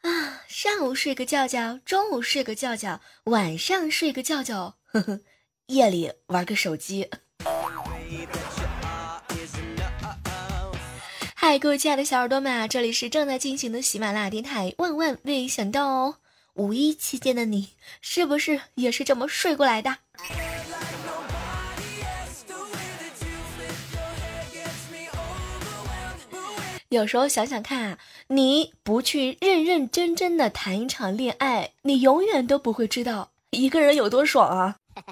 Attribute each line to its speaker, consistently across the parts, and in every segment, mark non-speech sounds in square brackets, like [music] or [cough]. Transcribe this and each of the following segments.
Speaker 1: 啊，上午睡个觉觉，中午睡个觉觉，晚上睡个觉觉，呵呵，夜里玩个手机。嗨，各位亲爱的小耳朵们啊，这里是正在进行的喜马拉雅电台。万万没想到哦，五一期间的你是不是也是这么睡过来的？有时候想想看啊，你不去认认真真的谈一场恋爱，你永远都不会知道一个人有多爽啊！[laughs]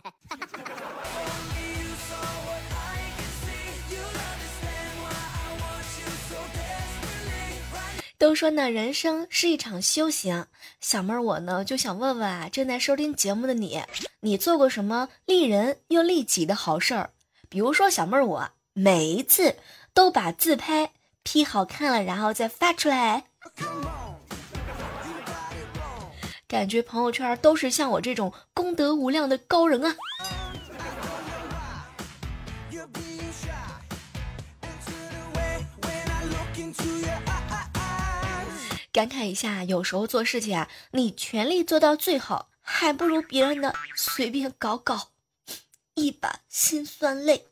Speaker 1: 都说呢，人生是一场修行。小妹儿，我呢就想问问啊，正在收听节目的你，你做过什么利人又利己的好事儿？比如说，小妹儿我每一次都把自拍 P 好看了，然后再发出来，感觉朋友圈都是像我这种功德无量的高人啊。感慨一下，有时候做事情啊，你全力做到最好，还不如别人的随便搞搞，一把辛酸泪。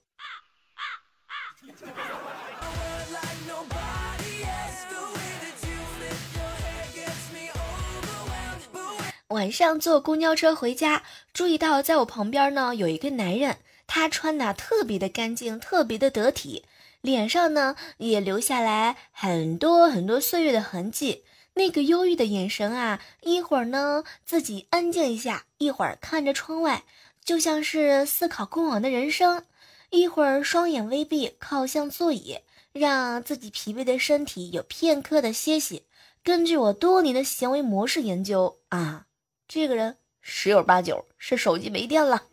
Speaker 1: 晚上坐公交车回家，注意到在我旁边呢有一个男人，他穿的特别的干净，特别的得体，脸上呢也留下来很多很多岁月的痕迹。那个忧郁的眼神啊，一会儿呢自己安静一下，一会儿看着窗外，就像是思考过往的人生；一会儿双眼微闭，靠向座椅，让自己疲惫的身体有片刻的歇息。根据我多年的行为模式研究啊，这个人十有八九是手机没电了。[laughs]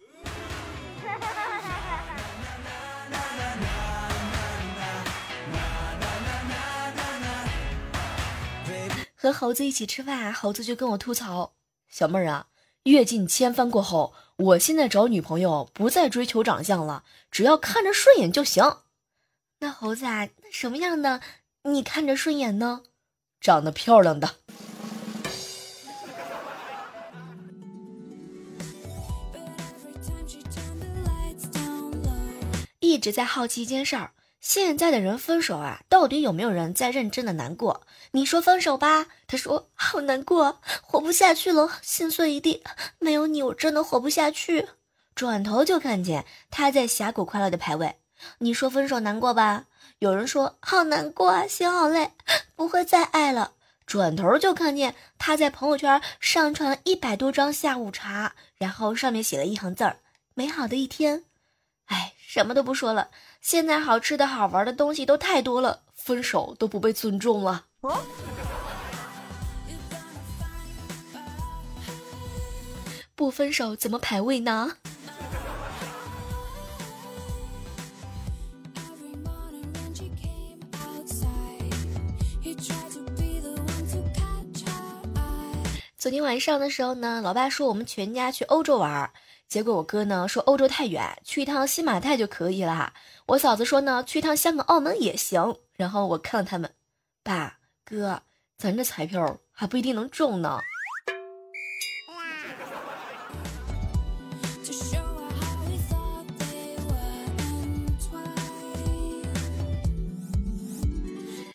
Speaker 1: 和猴子一起吃饭，猴子就跟我吐槽：“小妹儿啊，阅尽千帆过后，我现在找女朋友不再追求长相了，只要看着顺眼就行。”那猴子啊，那什么样的你看着顺眼呢？长得漂亮的。一直在好奇一件事儿。现在的人分手啊，到底有没有人在认真的难过？你说分手吧，他说好难过，活不下去了，心碎一地，没有你我真的活不下去。转头就看见他在峡谷快乐的排位。你说分手难过吧？有人说好难过啊，心好累，不会再爱了。转头就看见他在朋友圈上传了一百多张下午茶，然后上面写了一行字儿：美好的一天。哎，什么都不说了。现在好吃的好玩的东西都太多了，分手都不被尊重了。不分手怎么排位呢？昨天晚上的时候呢，老爸说我们全家去欧洲玩。结果我哥呢说欧洲太远，去一趟新马泰就可以了。我嫂子说呢去一趟香港、澳门也行。然后我看了他们，爸哥，咱这彩票还不一定能中呢。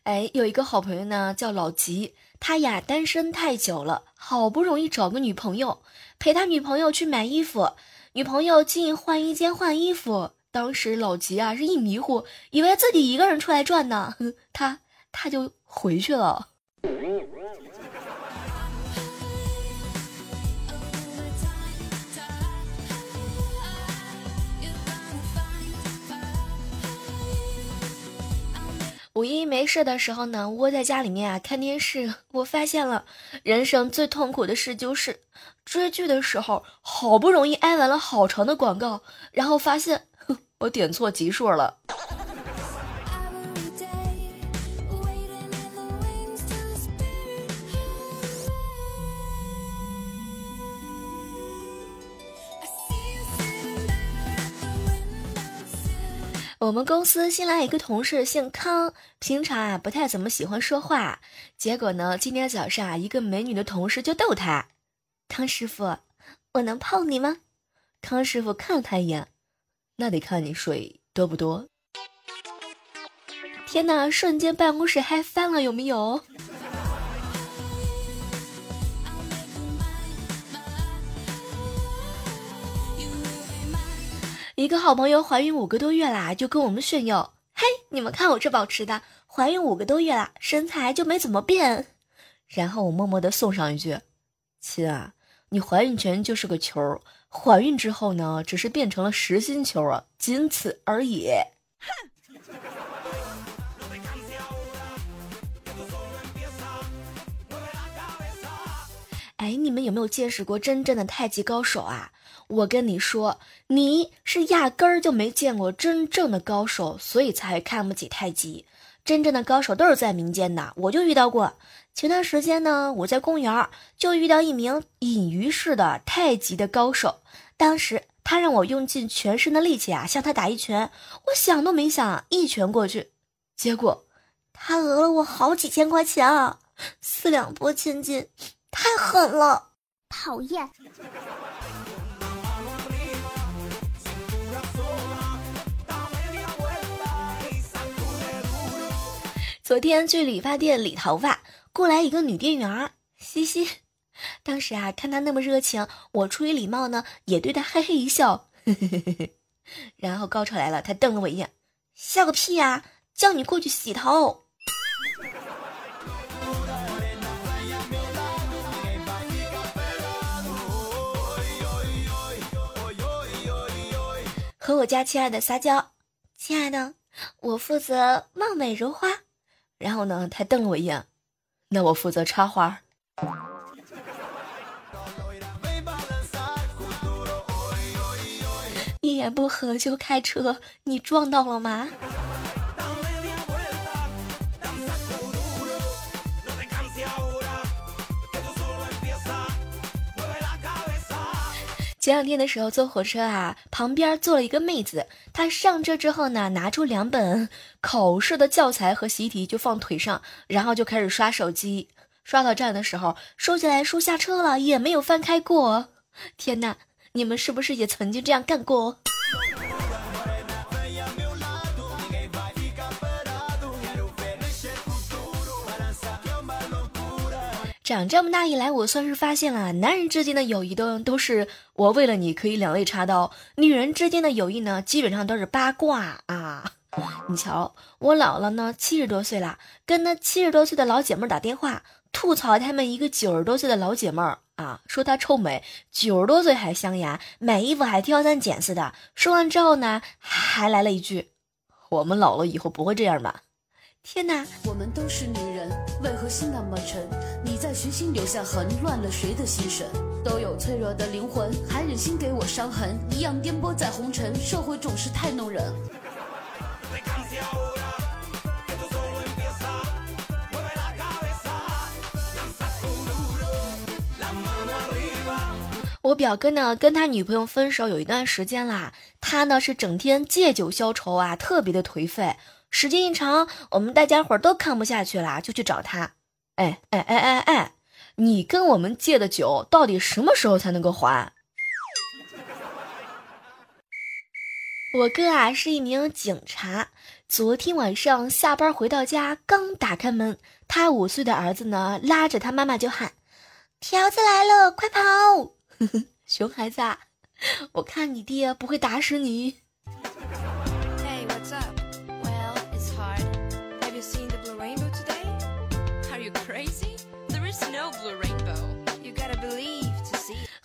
Speaker 1: 哎，有一个好朋友呢叫老吉，他呀单身太久了，好不容易找个女朋友。陪他女朋友去买衣服，女朋友进换衣间换衣服。当时老吉啊是一迷糊，以为自己一个人出来转呢，他他就回去了。五一没事的时候呢，窝在家里面啊看电视。我发现了，人生最痛苦的事就是追剧的时候，好不容易挨完了好长的广告，然后发现我点错集数了。我们公司新来一个同事，姓康，平常啊不太怎么喜欢说话。结果呢，今天早上啊，一个美女的同事就逗他：“康师傅，我能泡你吗？”康师傅看了他一眼：“那得看你水多不多。”天哪，瞬间办公室嗨翻了，有没有？一个好朋友怀孕五个多月啦，就跟我们炫耀：“嘿，你们看我这保持的，怀孕五个多月啦，身材就没怎么变。”然后我默默的送上一句：“亲啊，你怀孕前就是个球，怀孕之后呢，只是变成了实心球啊，仅此而已。”哼。哎，你们有没有见识过真正的太极高手啊？我跟你说，你是压根儿就没见过真正的高手，所以才看不起太极。真正的高手都是在民间的，我就遇到过。前段时间呢，我在公园就遇到一名隐于市的太极的高手。当时他让我用尽全身的力气啊，向他打一拳。我想都没想，一拳过去，结果他讹了我好几千块钱啊！四两拨千斤，太狠了，讨厌。昨天去理发店理头发，过来一个女店员，嘻嘻。当时啊，看她那么热情，我出于礼貌呢，也对她嘿嘿一笑。[laughs] 然后高潮来了，她瞪了我一眼，笑个屁呀！叫你过去洗头。和我家亲爱的撒娇，亲爱的，我负责貌美如花。然后呢，他瞪了我一眼，那我负责插花。一言不合就开车，你撞到了吗？前两天的时候坐火车啊，旁边坐了一个妹子。她上车之后呢，拿出两本 [laughs] 考试的教材和习题就放腿上，然后就开始刷手机。刷到站的时候，收起来书下车了，也没有翻开过。天哪，你们是不是也曾经这样干过？长这么大以来，我算是发现了，男人之间的友谊都都是我为了你可以两肋插刀，女人之间的友谊呢，基本上都是八卦啊。[laughs] 你瞧，我姥姥呢，七十多岁了，跟那七十多岁的老姐妹打电话，吐槽他们一个九十多岁的老姐妹儿啊，说她臭美，九十多岁还镶牙，买衣服还挑三拣四的。说完之后呢，还来了一句：“我们姥姥以后不会这样吧？”天哪！我们都是女人，为何心那么沉？你在寻心留下痕，乱了谁的心神？都有脆弱的灵魂，还忍心给我伤痕？一样颠簸在红尘，社会总是太弄人。我表哥呢，跟他女朋友分手有一段时间啦，他呢是整天借酒消愁啊，特别的颓废。时间一长，我们大家伙都看不下去了，就去找他。哎哎哎哎哎，你跟我们借的酒到底什么时候才能够还？我哥啊是一名警察，昨天晚上下班回到家，刚打开门，他五岁的儿子呢拉着他妈妈就喊：“条子来了，快跑！” [laughs] 熊孩子，啊，我看你爹不会打死你。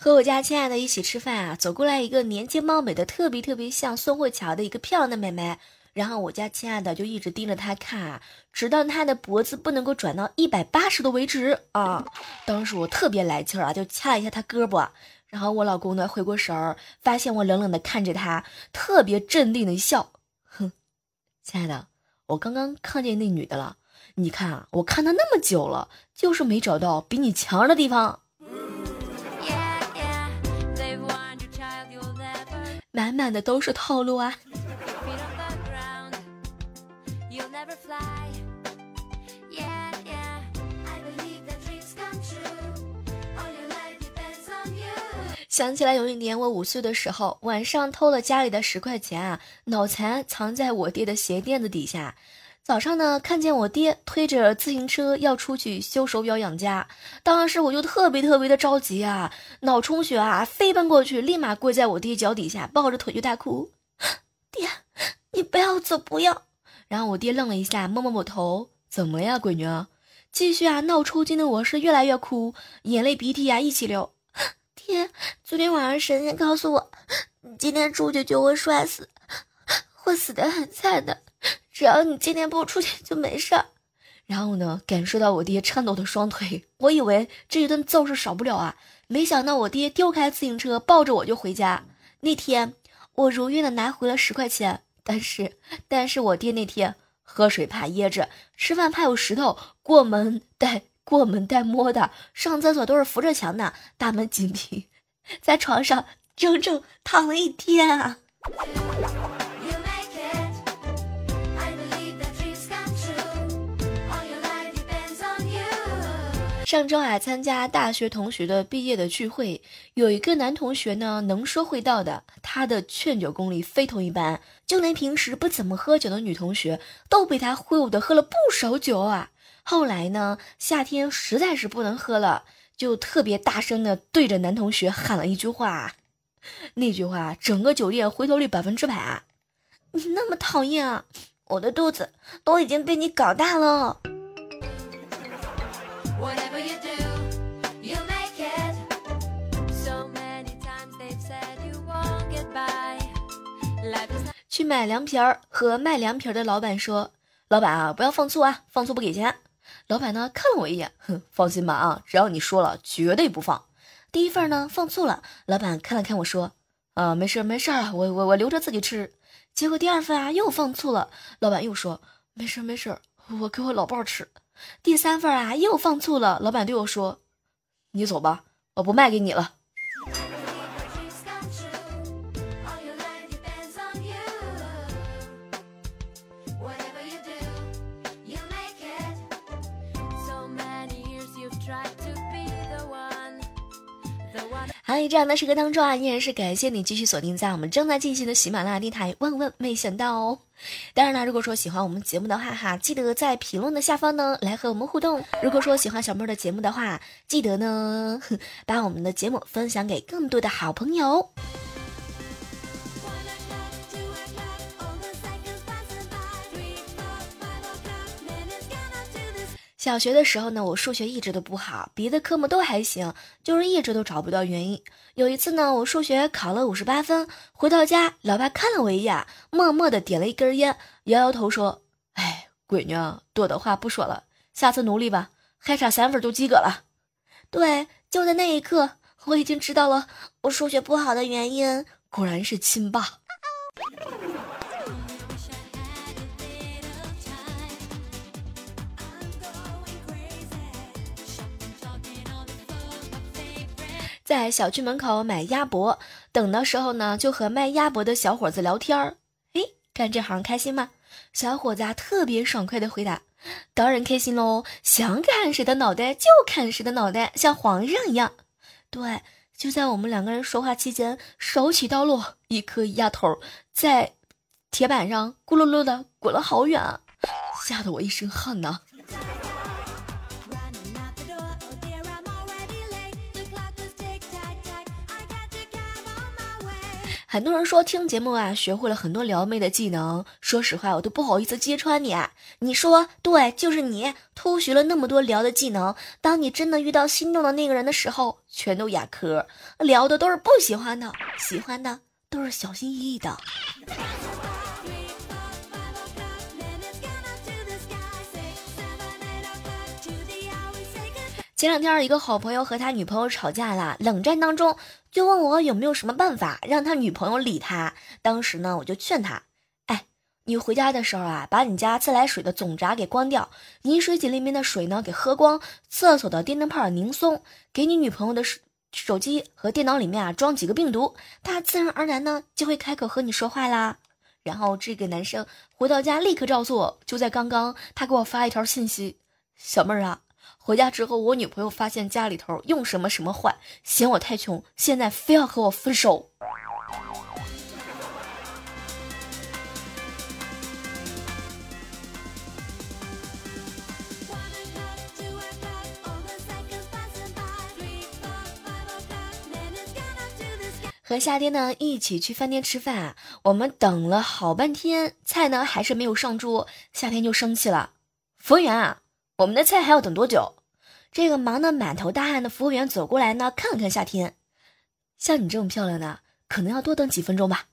Speaker 1: 和我家亲爱的一起吃饭啊，走过来一个年轻貌美的，特别特别像宋慧乔的一个漂亮的妹妹。然后我家亲爱的就一直盯着她看啊，直到她的脖子不能够转到一百八十度为止啊。当时我特别来气儿啊，就掐了一下她胳膊。然后我老公呢回过神儿，发现我冷冷的看着他，特别镇定的一笑，哼，亲爱的，我刚刚看见那女的了。你看啊，我看她那么久了，就是没找到比你强的地方。满满的都是套路啊。想起来有一年我五岁的时候，晚上偷了家里的十块钱啊，脑残藏在我爹的鞋垫子底下。早上呢，看见我爹推着自行车要出去修手表养家，当时我就特别特别的着急啊，脑充血啊，飞奔过去，立马跪在我爹脚底下，抱着腿就大哭：“爹，你不要走，不要！”然后我爹愣了一下，摸摸我头：“怎么呀，闺女？”继续啊，闹抽筋的我是越来越哭，眼泪鼻涕啊一起流。爹，昨天晚上神仙告诉我，你今天出去就会摔死，会死得很惨的。只要你今天不出去就没事儿，然后呢，感受到我爹颤抖的双腿，我以为这一顿揍是少不了啊，没想到我爹丢开自行车，抱着我就回家。那天我如愿的拿回了十块钱，但是，但是我爹那天喝水怕噎着，吃饭怕有石头，过门带过门带摸的，上厕所都是扶着墙的，大门紧闭，[laughs] 在床上整整躺了一天啊。上周啊，参加大学同学的毕业的聚会，有一个男同学呢，能说会道的，他的劝酒功力非同一般，就连平时不怎么喝酒的女同学都被他忽悠的喝了不少酒啊。后来呢，夏天实在是不能喝了，就特别大声的对着男同学喊了一句话，那句话整个酒店回头率百分之百啊。[laughs] 你那么讨厌啊，我的肚子都已经被你搞大了。去买凉皮儿，和卖凉皮儿的老板说：“老板啊，不要放醋啊，放醋不给钱。”老板呢看了我一眼，哼，放心吧啊，只要你说了，绝对不放。第一份呢放醋了，老板看了看我说：“啊，没事没事，我我我留着自己吃。”结果第二份啊又放醋了，老板又说：“没事没事，我给我老伴儿吃。”第三份啊又放醋了，老板对我说：“你走吧，我不卖给你了。”在这样的时刻当中啊，依然是感谢你继续锁定在我们正在进行的喜马拉雅电台。万万没想到哦！当然了，如果说喜欢我们节目的话哈，记得在评论的下方呢来和我们互动。如果说喜欢小妹儿的节目的话，记得呢把我们的节目分享给更多的好朋友。小学的时候呢，我数学一直都不好，别的科目都还行，就是一直都找不到原因。有一次呢，我数学考了五十八分，回到家，老爸看了我一眼，默默的点了一根烟，摇摇头说：“哎，闺女，多的话不说了，下次努力吧，还差三分就及格了。”对，就在那一刻，我已经知道了我数学不好的原因，果然是亲爸。在小区门口买鸭脖，等的时候呢，就和卖鸭脖的小伙子聊天儿。哎，干这行开心吗？小伙子啊，特别爽快的回答：“当然开心喽，想砍谁的脑袋就砍谁的脑袋，像皇上一样。”对，就在我们两个人说话期间，手起刀落，一颗鸭头在铁板上咕噜噜的滚了好远，吓得我一身汗呐。很多人说听节目啊，学会了很多撩妹的技能。说实话，我都不好意思揭穿你。啊你说对，就是你偷学了那么多撩的技能。当你真的遇到心动的那个人的时候，全都哑壳，聊的都是不喜欢的，喜欢的都是小心翼翼的。前两天，一个好朋友和他女朋友吵架了，冷战当中就问我有没有什么办法让他女朋友理他。当时呢，我就劝他：“哎，你回家的时候啊，把你家自来水的总闸给关掉，饮水机里面的水呢给喝光，厕所的电灯泡拧松，给你女朋友的手机和电脑里面啊装几个病毒，他自然而然呢就会开口和你说话啦。”然后这个男生回到家立刻照做，就在刚刚，他给我发一条信息：“小妹儿啊。”回家之后，我女朋友发现家里头用什么什么坏，嫌我太穷，现在非要和我分手。和夏天呢一起去饭店吃饭，我们等了好半天，菜呢还是没有上桌，夏天就生气了。服务员啊，我们的菜还要等多久？这个忙得满头大汗的服务员走过来呢，看了看夏天，像你这么漂亮的，可能要多等几分钟吧。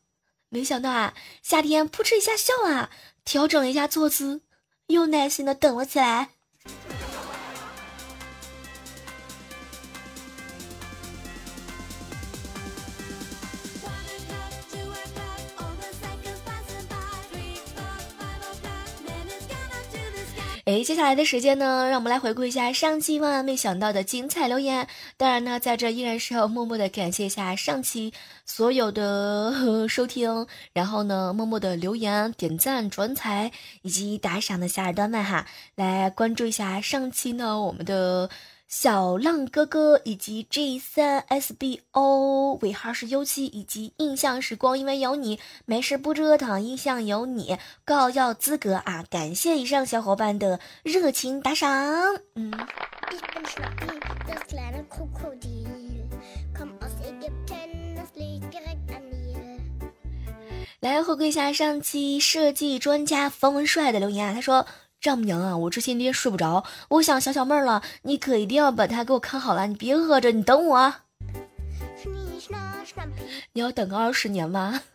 Speaker 1: 没想到啊，夏天扑哧一下笑了，调整了一下坐姿，又耐心的等了起来。哎，接下来的时间呢，让我们来回顾一下上期万万没想到的精彩留言。当然呢，在这依然是要默默的感谢一下上期所有的收听，然后呢，默默的留言、点赞、转采以及打赏的小耳朵们哈，来关注一下上期呢我们的。小浪哥哥以及 G 三 S B O 尾号是 U 七以及印象时光，因为有你没事不折腾，印象有你告要资格啊！感谢以上小伙伴的热情打赏，嗯。来回顾一下上期设计专家冯文帅的留言啊，他说。丈母娘啊，我这些天睡不着，我想小小妹儿了，你可一定要把她给我看好了，你别饿着，你等我。你要等个二十年吗？[laughs]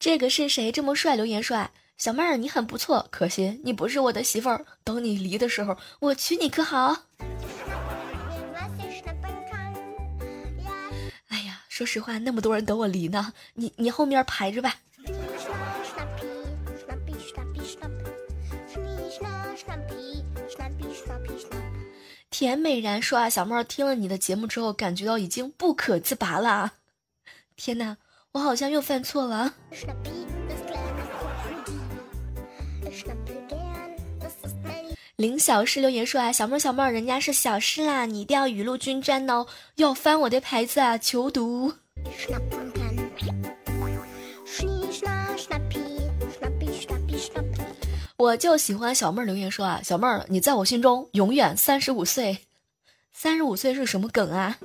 Speaker 1: 这个是谁这么帅？留言帅，小妹儿你很不错，可惜你不是我的媳妇儿。等你离的时候，我娶你可好？说实话，那么多人等我离呢，你你后面排着吧。甜美然说啊，小妹儿听了你的节目之后，感觉到已经不可自拔了。天哪，我好像又犯错了。林小诗留言说啊，小妹儿小妹儿，人家是小诗啦，你一定要雨露均沾哦，要翻我的牌子啊，求读。我就喜欢小妹儿留言说啊，小妹儿你在我心中永远三十五岁，三十五岁是什么梗啊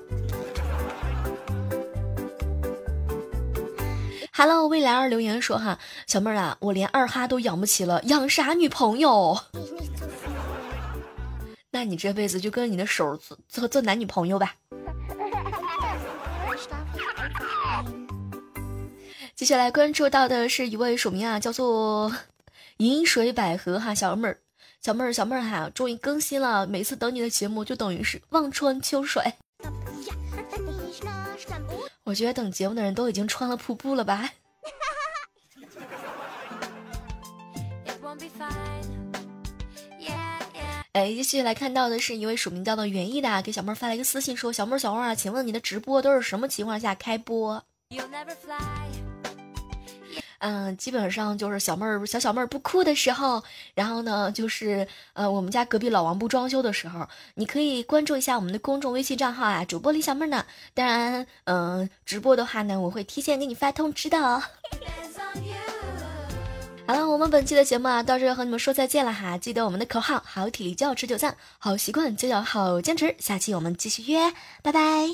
Speaker 1: ？Hello，未来二留言说哈，小妹儿啊，我连二哈都养不起了，养啥女朋友？那你这辈子就跟你的手做做做男女朋友吧。[laughs] 接下来关注到的是一位署名啊，叫做饮水百合哈小妹儿，小妹儿小妹儿哈，终于更新了，每次等你的节目就等于是望穿秋水。我觉得等节目的人都已经穿了瀑布了吧。[laughs] 哎，继续来看到的是一位署名叫做园艺的，给小妹儿发了一个私信，说：“小妹儿，小妹儿啊，请问你的直播都是什么情况下开播？”嗯，基本上就是小妹儿小小妹儿不哭的时候，然后呢，就是呃，我们家隔壁老王不装修的时候，你可以关注一下我们的公众微信账号啊，主播李小妹儿呢。当然，嗯，直播的话呢，我会提前给你发通知的哦。好了，我们本期的节目啊，到这和你们说再见了哈。记得我们的口号：好体力就要持久战，好习惯就要好坚持。下期我们继续约，拜拜！